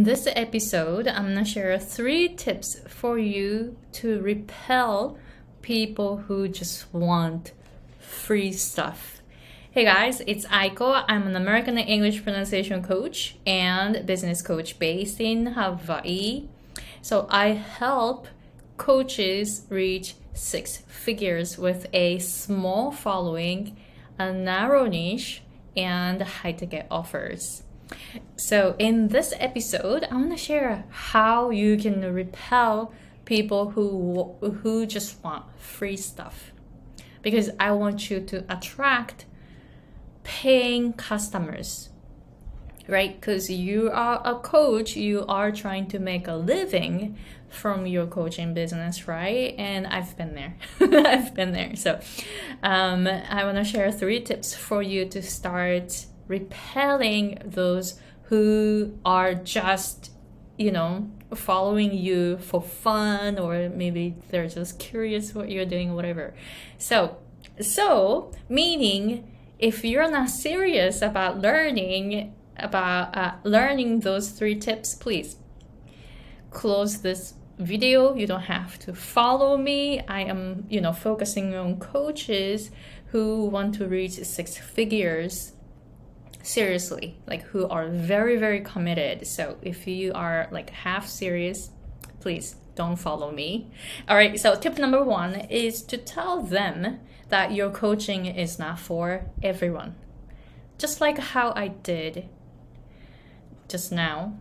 In this episode, I'm gonna share three tips for you to repel people who just want free stuff. Hey guys, it's Aiko. I'm an American English pronunciation coach and business coach based in Hawaii. So I help coaches reach six figures with a small following, a narrow niche, and high ticket offers. So, in this episode, I want to share how you can repel people who who just want free stuff. Because I want you to attract paying customers right? Because you are a coach you are trying to make a living from your coaching business right? And i've been there. I've been there. So um, i want to share three tips for you to start repelling those who are just you know following you for fun or maybe they're just curious what you're doing whatever. So so meaning if you're not serious about learning about uh, learning those three tips please close this video. You don't have to follow me. I am you know focusing on coaches who want to reach six figures seriously like who are very very committed. So if you are like half serious please don't follow me. All right so tip number one is to tell them that your coaching is not for everyone. Just like how i did just now.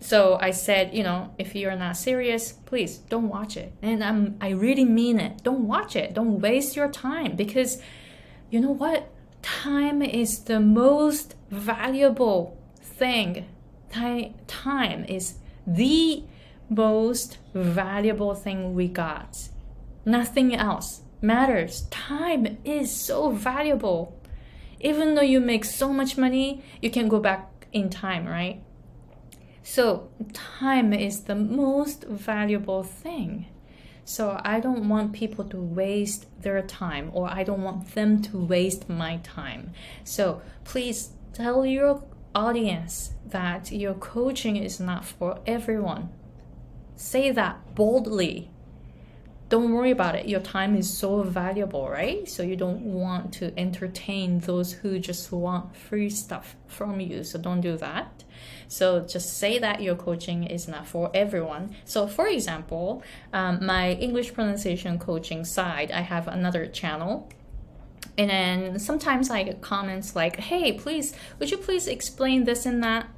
So i said you know if you're not serious please don't watch it. And i'm i really mean it. Don't watch it. Don't waste your time because you know what time is the most valuable thing. Time is the most valuable thing we got. Nothing else matters. Time is so valuable. Even though you make so much money, you can go back in time, right? So, time is the most valuable thing. So I don't want people to waste their time or I don't want them to waste my time. So please tell your audience that your coaching is not for everyone. Say that boldly. Don't worry about it. Your time is so valuable, right? So you don't want to entertain those who just want free stuff from you. So don't do that. So just say that your coaching is not for everyone. So for example, um, my English pronunciation coaching side, I have another channel and then sometimes I get comments like, hey, please, would you please explain this and that?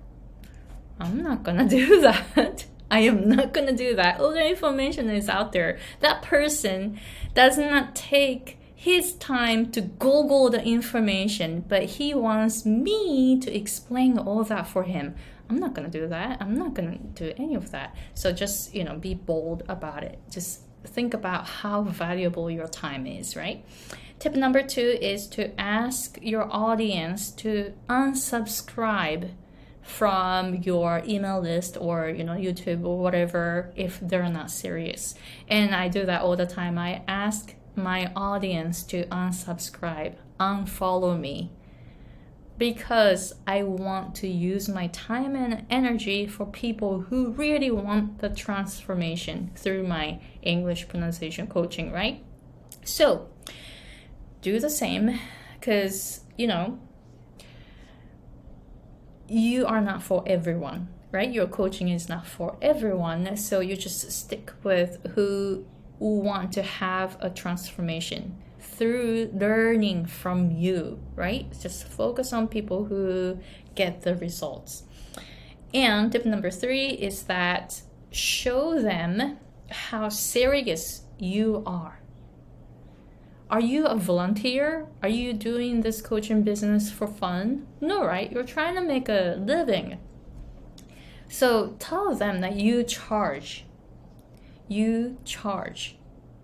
I'm not gonna do that. I am not gonna do that. All the information is out there. That person does not take his time to Google the information, but he wants me to explain all that for him. I'm not gonna do that. I'm not gonna do any of that. So just you know, be bold about it. Just think about how valuable your time is, right? Tip number two is to ask your audience to unsubscribe from your email list or you know YouTube or whatever if they're not serious. And I do that all the time. I ask my audience to unsubscribe, unfollow me because I want to use my time and energy for people who really want the transformation through my English pronunciation coaching, right? So, do the same because, you know, you are not for everyone, right? Your coaching is not for everyone. So, you just stick with who want to have a transformation through learning from you, right? Just focus on people who get the results. And tip number three is that show them how serious you are. Are you a volunteer? Are you doing this coaching business for fun? No, right? You're trying to make a living. So tell them that you charge. You charge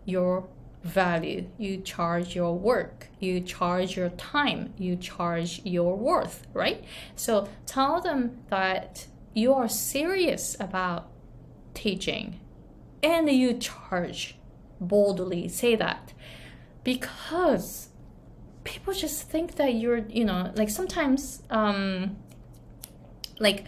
your value. You charge your work, you charge your time, you charge your worth, right? So tell them that you are serious about teaching and you charge boldly. Say that because people just think that you're, you know, like sometimes, um, like,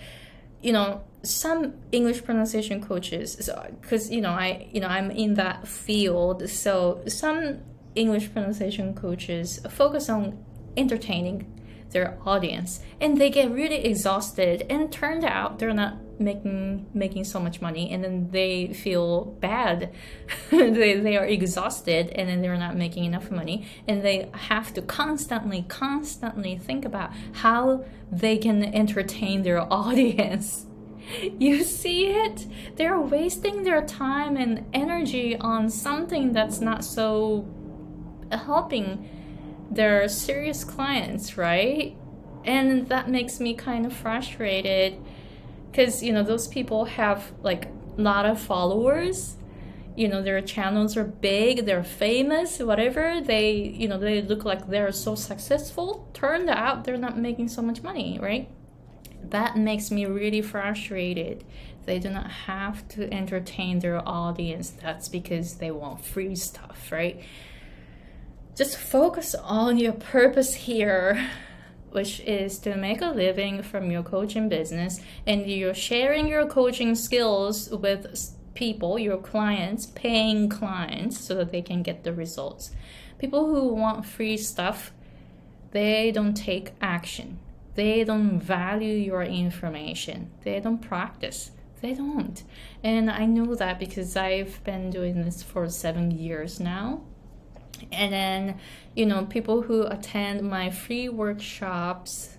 you know, some English pronunciation coaches, because so, you know I you know I'm in that field, so some English pronunciation coaches focus on entertaining their audience and they get really exhausted and turned out they're not making making so much money and then they feel bad. They, they are exhausted and then they're not making enough money and they have to constantly constantly think about how they can entertain their audience you see it they're wasting their time and energy on something that's not so helping their serious clients, right? And that makes me kind of frustrated because, you know, those people have like a lot of followers. You know, their channels are big, they're famous, whatever. They, you know, they look like they're so successful. Turned out they're not making so much money, right? That makes me really frustrated. They do not have to entertain their audience. That's because they want free stuff, right? just focus on your purpose here which is to make a living from your coaching business and you're sharing your coaching skills with people your clients paying clients so that they can get the results people who want free stuff they don't take action they don't value your information. They don't practice. They don't. And i know that because i've been doing this for seven years now. And then you know people who attend my free workshops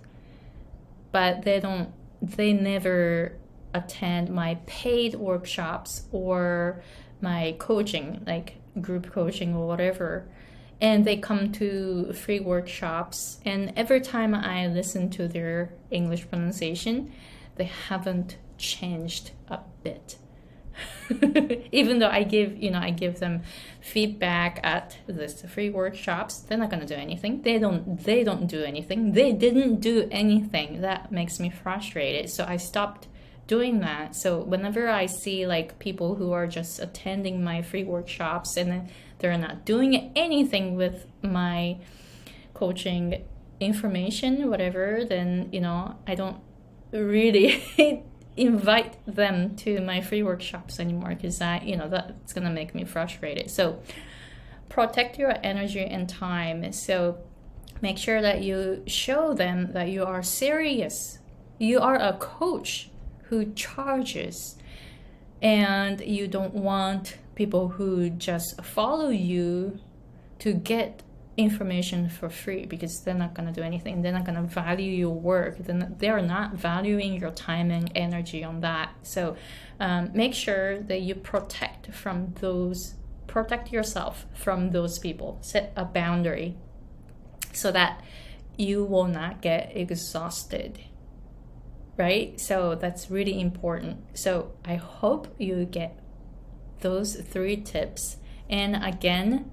but they don't they never attend my paid workshops or my coaching like group coaching or whatever and they come to free workshops and every time i listen to their english pronunciation they haven't changed a bit even though I give, you know, I give them feedback at this free workshops, they're not gonna do anything. They don't they don't do anything. They didn't do anything. That makes me frustrated. So I stopped doing that. So whenever I see like people who are just attending my free workshops and they're not doing anything with my coaching information, whatever, then you know, I don't really invite them to my free workshops anymore because that you know that's gonna make me frustrated. So protect your energy and time. So make sure that you show them that you are serious. You are a coach who charges and you don't want people who just follow you to get information for free because they're not going to do anything. They're not going to value your work. Then they're not valuing your time and energy on that. So um, make sure that you protect from those, protect yourself from those people. Set a boundary so that you will not get exhausted. Right? So that's really important. So I hope you get those three tips. And again,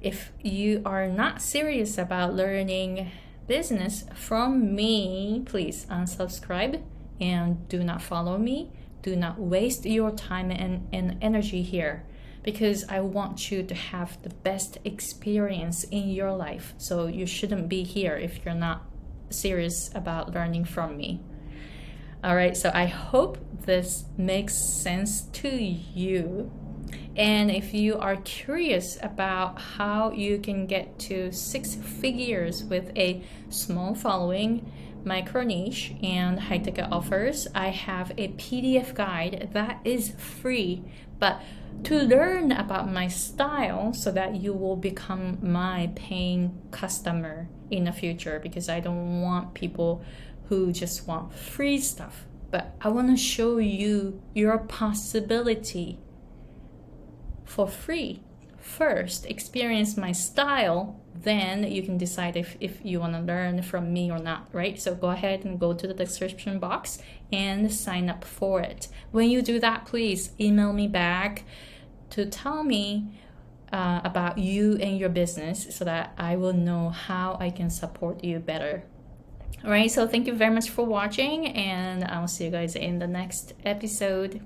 if you are not serious about learning business from me, please unsubscribe and do not follow me. Do not waste your time and, and energy here because I want you to have the best experience in your life. So you shouldn't be here if you're not serious about learning from me. All right, so I hope this makes sense to you. And if you are curious about how you can get to six figures with a small following, micro niche, and high ticket offers, I have a PDF guide that is free. But to learn about my style so that you will become my paying customer in the future, because I don't want people who just want free stuff. But I want to show you your possibility for free. First, experience my style, then you can decide if, if you want to learn from me or not, right? So go ahead and go to the description box and sign up for it. When you do that, please email me back to tell me uh, about you and your business so that I will know how I can support you better. All right, so thank you very much for watching, and I'll see you guys in the next episode.